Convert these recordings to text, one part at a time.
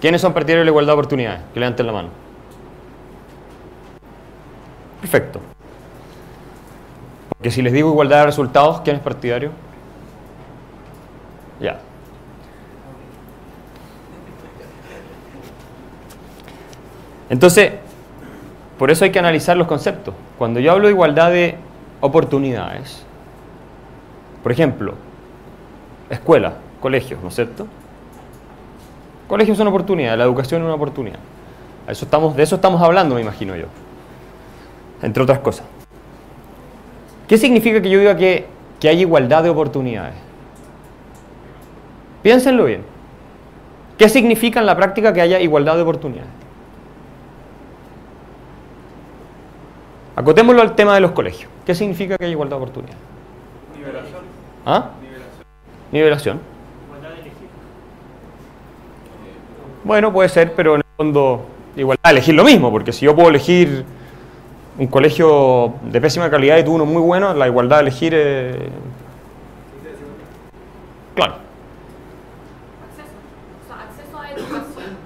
¿Quiénes son partidarios de la igualdad de oportunidades? Que levanten la mano. Perfecto. Porque si les digo igualdad de resultados, ¿quién es partidario? Ya. Entonces, por eso hay que analizar los conceptos. Cuando yo hablo de igualdad de oportunidades, por ejemplo, escuela, colegios, ¿no es cierto? Colegios son oportunidades, la educación es una oportunidad. Eso estamos, de eso estamos hablando, me imagino yo. Entre otras cosas. ¿Qué significa que yo diga que, que hay igualdad de oportunidades? Piénsenlo bien. ¿Qué significa en la práctica que haya igualdad de oportunidades? Acotémoslo al tema de los colegios. ¿Qué significa que haya igualdad de oportunidades? Nivelación. ¿Ah? Nivelación. Nivelación. Igualdad de elegir. Bueno, puede ser, pero en el fondo igualdad de elegir lo mismo, porque si yo puedo elegir un colegio de pésima calidad y tú uno muy bueno, la igualdad de elegir es... Claro. Acceso. O sea, acceso a educación.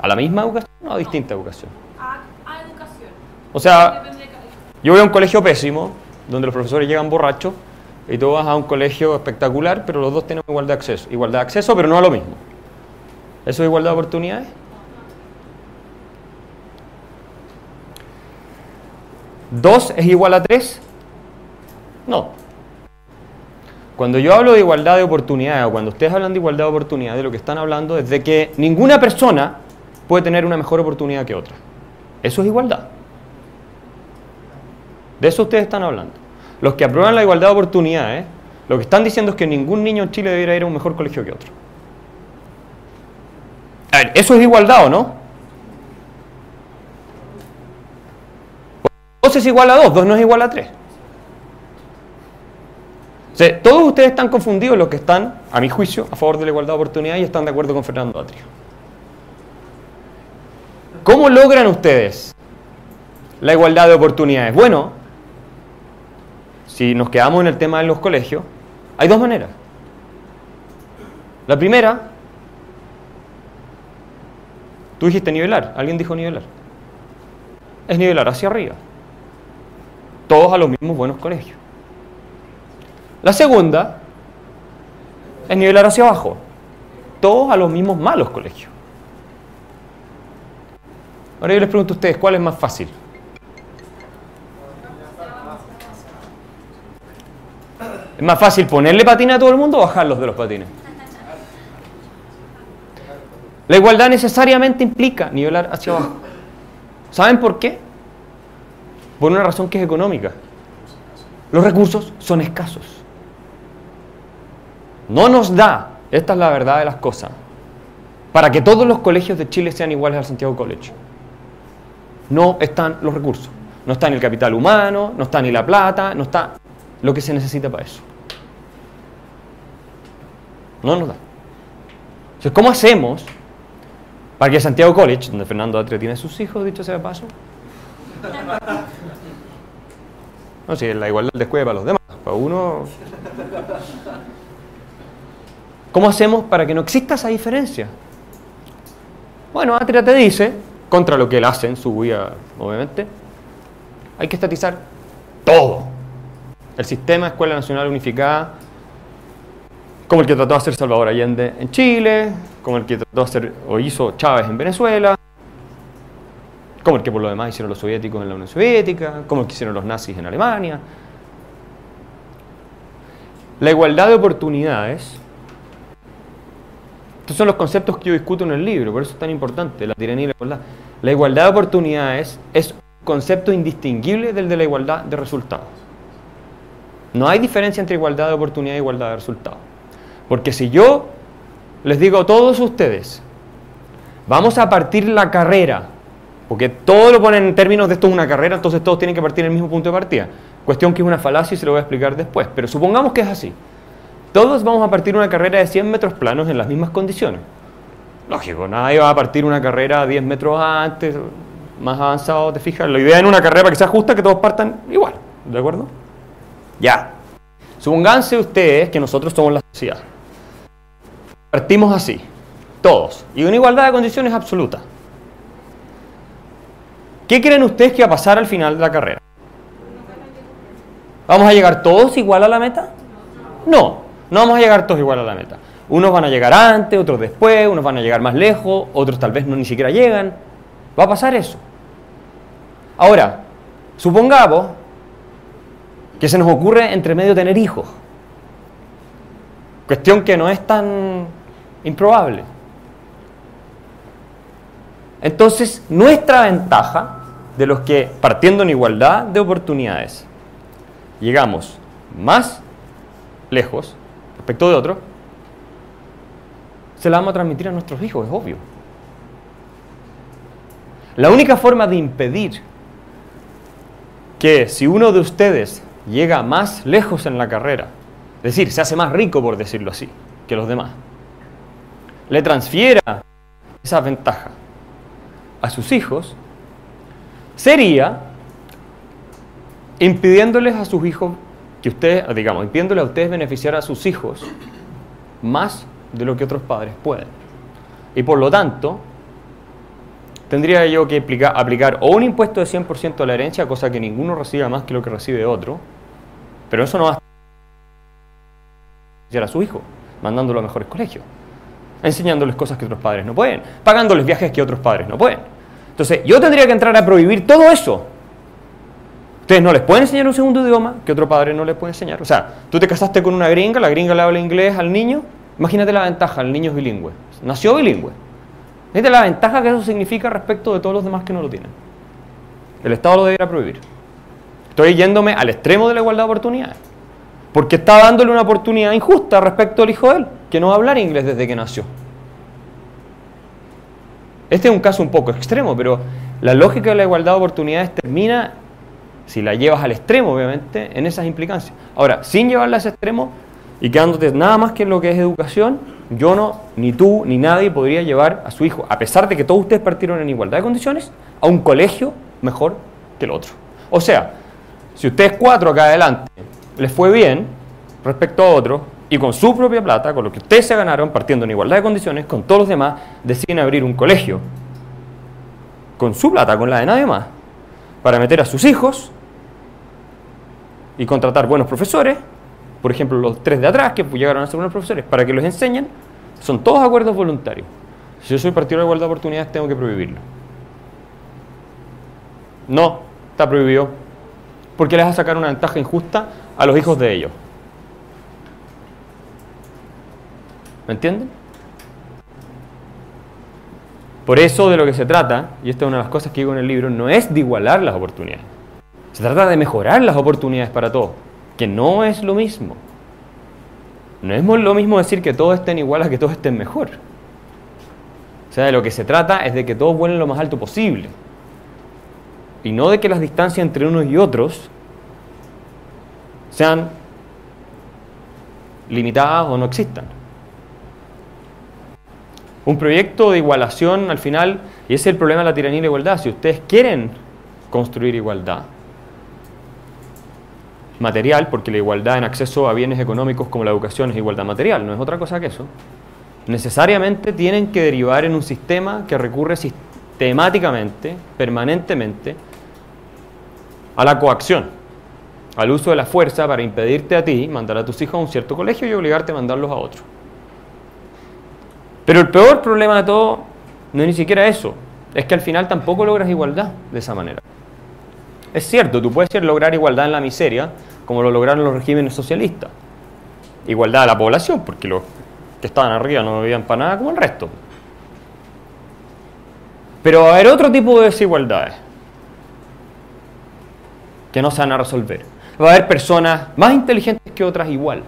¿A la misma educación o a distinta educación? A, a educación. O sea, yo voy a un colegio pésimo, donde los profesores llegan borrachos, y tú vas a un colegio espectacular, pero los dos tienen igualdad de acceso. Igualdad de acceso, pero no a lo mismo. ¿Eso es igualdad de oportunidades? ¿Dos es igual a tres? No. Cuando yo hablo de igualdad de oportunidades, o cuando ustedes hablan de igualdad de oportunidades, lo que están hablando es de que ninguna persona puede tener una mejor oportunidad que otra. Eso es igualdad. De eso ustedes están hablando. Los que aprueban la igualdad de oportunidades, lo que están diciendo es que ningún niño en Chile debería ir a un mejor colegio que otro. ¿Eso es igualdad o no? 2 es igual a 2, 2 no es igual a 3. O sea, todos ustedes están confundidos los que están, a mi juicio, a favor de la igualdad de oportunidades y están de acuerdo con Fernando Atrio. ¿Cómo logran ustedes la igualdad de oportunidades? Bueno, si nos quedamos en el tema de los colegios, hay dos maneras. La primera, tú dijiste nivelar, alguien dijo nivelar. Es nivelar hacia arriba. Todos a los mismos buenos colegios. La segunda es nivelar hacia abajo. Todos a los mismos malos colegios. Ahora yo les pregunto a ustedes, ¿cuál es más fácil? ¿Es más fácil ponerle patines a todo el mundo o bajarlos de los patines? La igualdad necesariamente implica nivelar hacia abajo. ¿Saben por qué? Por una razón que es económica. Los recursos son escasos. No nos da, esta es la verdad de las cosas, para que todos los colegios de Chile sean iguales al Santiago College. No están los recursos. No está ni el capital humano, no está ni la plata, no está lo que se necesita para eso. No nos da. Entonces, ¿cómo hacemos para que Santiago College, donde Fernando Atria tiene sus hijos, dicho sea de paso, no, si la igualdad del descueve para los demás, para uno... ¿Cómo hacemos para que no exista esa diferencia? Bueno, Atria te dice, contra lo que él hace en su guía, obviamente, hay que estatizar todo. El sistema de Escuela Nacional Unificada, como el que trató de hacer Salvador Allende en Chile, como el que trató hacer o hizo Chávez en Venezuela, como el que por lo demás hicieron los soviéticos en la Unión Soviética, como el que hicieron los nazis en Alemania. La igualdad de oportunidades, estos son los conceptos que yo discuto en el libro, por eso es tan importante la tiranía y la igualdad. La igualdad de oportunidades es un concepto indistinguible del de la igualdad de resultados. No hay diferencia entre igualdad de oportunidad e igualdad de resultados. Porque si yo les digo a todos ustedes, vamos a partir la carrera, porque todo lo ponen en términos de esto es una carrera, entonces todos tienen que partir en el mismo punto de partida. Cuestión que es una falacia y se lo voy a explicar después, pero supongamos que es así. Todos vamos a partir una carrera de 100 metros planos en las mismas condiciones. Lógico, nadie va a partir una carrera 10 metros antes, más avanzado, te fijas. La idea en una carrera para que sea justa que todos partan igual, ¿de acuerdo? Ya. Supónganse ustedes que nosotros somos la sociedad. Partimos así. Todos. Y una igualdad de condiciones absoluta. ¿Qué creen ustedes que va a pasar al final de la carrera? ¿Vamos a llegar todos igual a la meta? No, no vamos a llegar todos igual a la meta. Unos van a llegar antes, otros después, unos van a llegar más lejos, otros tal vez no ni siquiera llegan. Va a pasar eso. Ahora, supongamos que se nos ocurre entre medio tener hijos. Cuestión que no es tan improbable. Entonces, nuestra ventaja de los que, partiendo en igualdad de oportunidades, llegamos más lejos respecto de otros, se la vamos a transmitir a nuestros hijos, es obvio. La única forma de impedir que si uno de ustedes llega más lejos en la carrera, es decir, se hace más rico, por decirlo así, que los demás, le transfiera esa ventaja a sus hijos, sería impidiéndoles a sus hijos que ustedes, digamos, impidiéndoles a ustedes beneficiar a sus hijos más de lo que otros padres pueden. Y por lo tanto, tendría yo que aplicar, o un impuesto de 100% a la herencia, cosa que ninguno reciba más que lo que recibe otro, pero eso no va a beneficiar a su hijo, mandándolo a mejores colegios, enseñándoles cosas que otros padres no pueden, pagándoles viajes que otros padres no pueden. Entonces, yo tendría que entrar a prohibir todo eso. Ustedes no les pueden enseñar un segundo idioma que otro padre no les puede enseñar. O sea, tú te casaste con una gringa, la gringa le habla inglés al niño, imagínate la ventaja, el niño es bilingüe, nació bilingüe. Fíjate la ventaja que eso significa respecto de todos los demás que no lo tienen. El Estado lo debería prohibir. Estoy yéndome al extremo de la igualdad de oportunidades. Porque está dándole una oportunidad injusta respecto al hijo de él, que no hablar inglés desde que nació. Este es un caso un poco extremo, pero la lógica de la igualdad de oportunidades termina, si la llevas al extremo, obviamente, en esas implicancias. Ahora, sin llevarla a ese extremo y quedándote nada más que en lo que es educación, yo no, ni tú, ni nadie podría llevar a su hijo, a pesar de que todos ustedes partieron en igualdad de condiciones, a un colegio mejor que el otro. O sea, si ustedes cuatro acá adelante les fue bien respecto a otros, y con su propia plata, con lo que ustedes se ganaron, partiendo en igualdad de condiciones, con todos los demás, deciden abrir un colegio con su plata, con la de nadie más, para meter a sus hijos y contratar buenos profesores, por ejemplo los tres de atrás que llegaron a ser buenos profesores, para que los enseñen, son todos acuerdos voluntarios. Si yo soy partido de igualdad de oportunidades, tengo que prohibirlo. No, está prohibido, porque les va a sacar una ventaja injusta a los hijos de ellos. ¿Me entienden? Por eso de lo que se trata, y esta es una de las cosas que digo en el libro, no es de igualar las oportunidades. Se trata de mejorar las oportunidades para todos, que no es lo mismo. No es lo mismo decir que todos estén igual a que todos estén mejor. O sea, de lo que se trata es de que todos vuelen lo más alto posible. Y no de que las distancias entre unos y otros sean limitadas o no existan. Un proyecto de igualación al final, y ese es el problema de la tiranía y la igualdad, si ustedes quieren construir igualdad material, porque la igualdad en acceso a bienes económicos como la educación es igualdad material, no es otra cosa que eso, necesariamente tienen que derivar en un sistema que recurre sistemáticamente, permanentemente, a la coacción, al uso de la fuerza para impedirte a ti mandar a tus hijos a un cierto colegio y obligarte a mandarlos a otro. Pero el peor problema de todo no es ni siquiera eso, es que al final tampoco logras igualdad de esa manera. Es cierto, tú puedes lograr igualdad en la miseria, como lo lograron los regímenes socialistas. Igualdad de la población, porque los que estaban arriba no vivían para nada como el resto. Pero va a haber otro tipo de desigualdades que no se van a resolver. Va a haber personas más inteligentes que otras igual.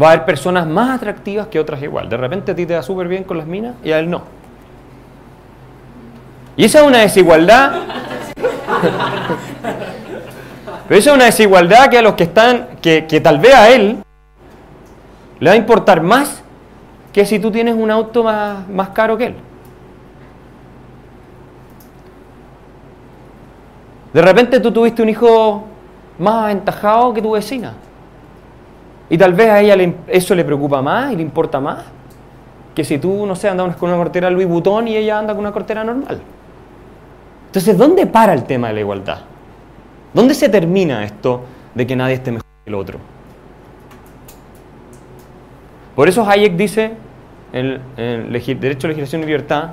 Va a haber personas más atractivas que otras igual. De repente a ti te da súper bien con las minas y a él no. Y esa es una desigualdad. Pero esa es una desigualdad que a los que están, que, que tal vez a él le va a importar más que si tú tienes un auto más, más caro que él. De repente tú tuviste un hijo más aventajado que tu vecina. Y tal vez a ella le- eso le preocupa más y le importa más. que si tú, no sé, andas con una cortera Louis Vuitton y ella anda con una cortera normal. Entonces, ¿dónde para el tema de la igualdad? ¿Dónde se termina esto de que nadie esté mejor que el otro? Por eso Hayek dice en, Derecho, Legislación y Libertad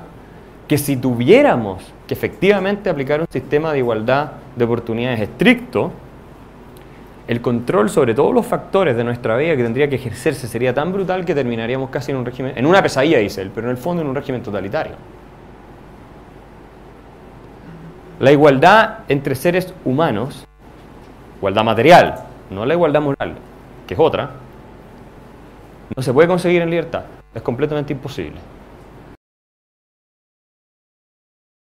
que si tuviéramos que efectivamente aplicar un sistema de igualdad de oportunidades estricto, el control sobre todos los factores de nuestra vida que tendría que ejercerse sería tan brutal que terminaríamos casi en un régimen, en una pesadilla, dice él, pero en el fondo en un régimen totalitario. La igualdad entre seres humanos, igualdad material, no la igualdad moral, que es otra, no se puede conseguir en libertad, es completamente imposible.